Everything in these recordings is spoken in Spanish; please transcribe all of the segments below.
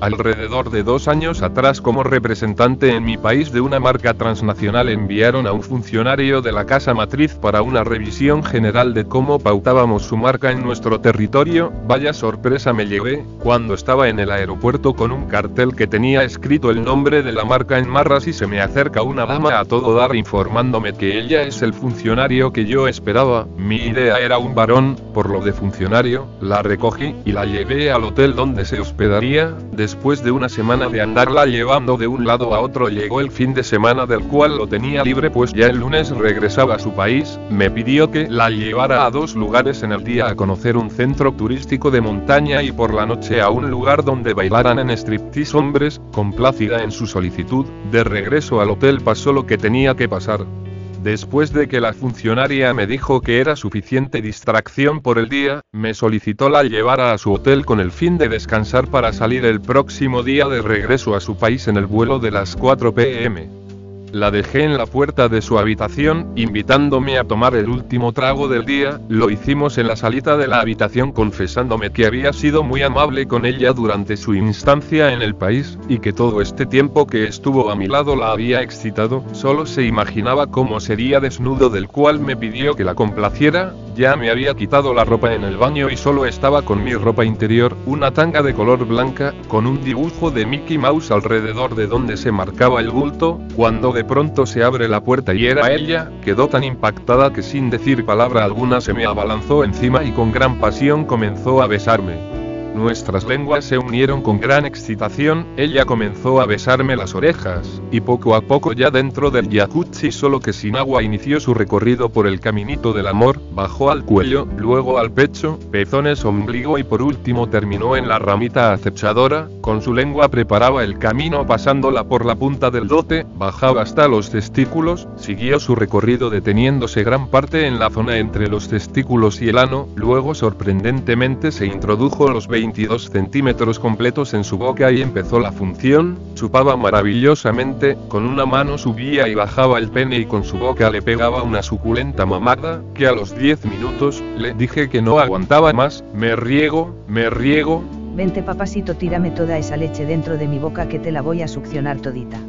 Alrededor de dos años atrás como representante en mi país de una marca transnacional enviaron a un funcionario de la casa matriz para una revisión general de cómo pautábamos su marca en nuestro territorio, vaya sorpresa me llevé, cuando estaba en el aeropuerto con un cartel que tenía escrito el nombre de la marca en marras y se me acerca una dama a todo dar informándome que ella es el funcionario que yo esperaba, mi idea era un varón, por lo de funcionario, la recogí y la llevé al hotel donde se hospedaría, Después de una semana de andarla llevando de un lado a otro llegó el fin de semana del cual lo tenía libre pues ya el lunes regresaba a su país, me pidió que la llevara a dos lugares en el día a conocer un centro turístico de montaña y por la noche a un lugar donde bailaran en striptease hombres, complacida en su solicitud, de regreso al hotel pasó lo que tenía que pasar. Después de que la funcionaria me dijo que era suficiente distracción por el día, me solicitó la llevara a su hotel con el fin de descansar para salir el próximo día de regreso a su país en el vuelo de las 4 pm. La dejé en la puerta de su habitación, invitándome a tomar el último trago del día, lo hicimos en la salita de la habitación confesándome que había sido muy amable con ella durante su instancia en el país, y que todo este tiempo que estuvo a mi lado la había excitado, solo se imaginaba cómo sería desnudo del cual me pidió que la complaciera, ya me había quitado la ropa en el baño y solo estaba con mi ropa interior, una tanga de color blanca, con un dibujo de Mickey Mouse alrededor de donde se marcaba el bulto, cuando de pronto se abre la puerta y era ella, quedó tan impactada que sin decir palabra alguna se me abalanzó encima y con gran pasión comenzó a besarme. Nuestras lenguas se unieron con gran excitación, ella comenzó a besarme las orejas, y poco a poco ya dentro del jacuzzi solo que sin agua inició su recorrido por el caminito del amor, bajó al cuello, luego al pecho, pezones, ombligo y por último terminó en la ramita acechadora, con su lengua preparaba el camino pasándola por la punta del dote, bajaba hasta los testículos, siguió su recorrido deteniéndose gran parte en la zona entre los testículos y el ano, luego sorprendentemente se introdujo los 20 22 centímetros completos en su boca y empezó la función, chupaba maravillosamente, con una mano subía y bajaba el pene y con su boca le pegaba una suculenta mamada, que a los 10 minutos, le dije que no aguantaba más, me riego, me riego. Vente papasito tírame toda esa leche dentro de mi boca que te la voy a succionar todita.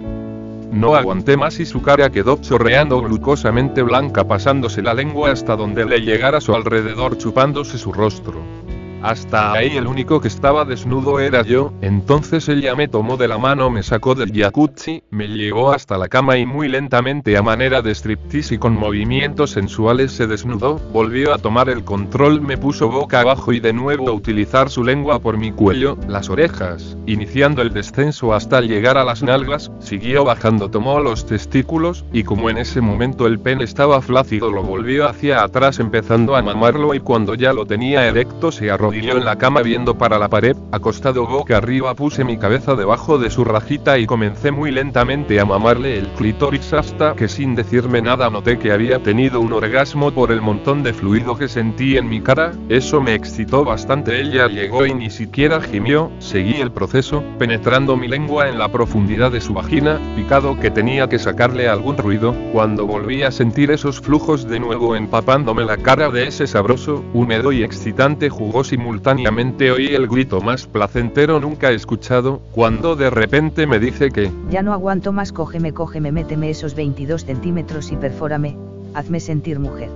No aguanté más y su cara quedó chorreando glucosamente blanca pasándose la lengua hasta donde le llegara a su alrededor chupándose su rostro. Hasta ahí el único que estaba desnudo era yo, entonces ella me tomó de la mano, me sacó del jacuzzi, me llevó hasta la cama y muy lentamente a manera de striptease y con movimientos sensuales se desnudó, volvió a tomar el control, me puso boca abajo y de nuevo a utilizar su lengua por mi cuello, las orejas, iniciando el descenso hasta llegar a las nalgas, siguió bajando, tomó los testículos, y como en ese momento el pene estaba flácido lo volvió hacia atrás empezando a mamarlo y cuando ya lo tenía erecto se arrodilló arrodilló en la cama viendo para la pared, acostado boca arriba puse mi cabeza debajo de su rajita y comencé muy lentamente a mamarle el clítoris hasta que sin decirme nada noté que había tenido un orgasmo por el montón de fluido que sentí en mi cara, eso me excitó bastante ella llegó y ni siquiera gimió, seguí el proceso, penetrando mi lengua en la profundidad de su vagina, picado que tenía que sacarle algún ruido, cuando volví a sentir esos flujos de nuevo empapándome la cara de ese sabroso, húmedo y excitante jugoso simultáneamente oí el grito más placentero nunca escuchado, cuando de repente me dice que... Ya no aguanto más, cógeme, cógeme, méteme esos 22 centímetros y perfórame, hazme sentir mujer.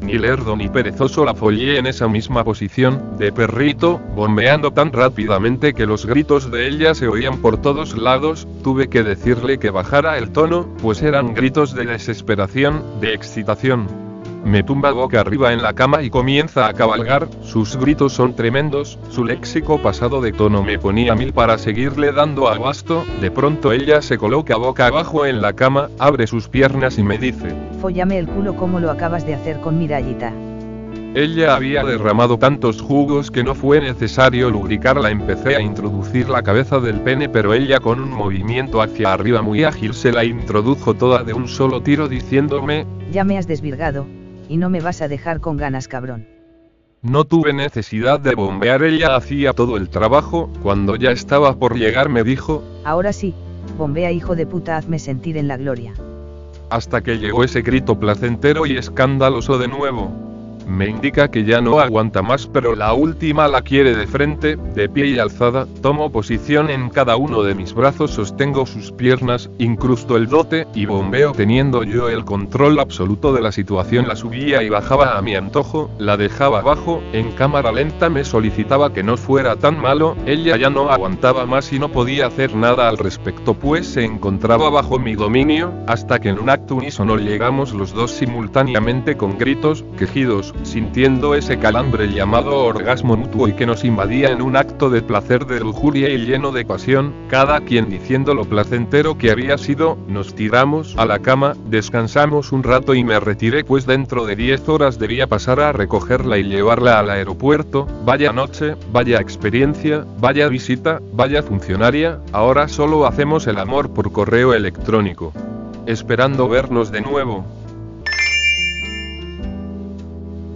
Ni lerdo ni perezoso la follé en esa misma posición, de perrito, bombeando tan rápidamente que los gritos de ella se oían por todos lados, tuve que decirle que bajara el tono, pues eran gritos de desesperación, de excitación. Me tumba boca arriba en la cama y comienza a cabalgar, sus gritos son tremendos, su léxico pasado de tono me ponía mil para seguirle dando abasto, de pronto ella se coloca boca abajo en la cama, abre sus piernas y me dice, Follame el culo como lo acabas de hacer con mi rayita. Ella había derramado tantos jugos que no fue necesario lubricarla. Empecé a introducir la cabeza del pene, pero ella con un movimiento hacia arriba muy ágil se la introdujo toda de un solo tiro diciéndome, Ya me has desvirgado, y no me vas a dejar con ganas cabrón. no tuve necesidad de bombear, ella hacía todo el trabajo, cuando ya estaba por llegar me dijo, Ahora sí, bombea hijo de puta, hazme sentir en la gloria. hasta que llegó ese grito placentero y escandaloso de nuevo. Me indica que ya no aguanta más, pero la última la quiere de frente, de pie y alzada, tomo posición en cada uno de mis brazos, sostengo sus piernas, incrusto el dote, y bombeo teniendo yo el control absoluto de la situación, la subía y bajaba a mi antojo, la dejaba abajo, en cámara lenta me solicitaba que no fuera tan malo, ella ya no aguantaba más y no podía hacer nada al respecto pues se encontraba bajo mi dominio, hasta que en un acto unísono llegamos los dos simultáneamente con gritos, quejidos, sintiendo ese calambre llamado orgasmo mutuo y que nos invadía en un acto de placer de lujuria y lleno de pasión, cada quien diciendo lo placentero que había sido, nos tiramos a la cama, descansamos un rato y me retiré pues dentro de 10 horas debía pasar a recogerla y llevarla al aeropuerto, vaya noche, vaya experiencia, vaya visita, vaya funcionaria, ahora solo hacemos el amor por correo electrónico. Esperando vernos de nuevo.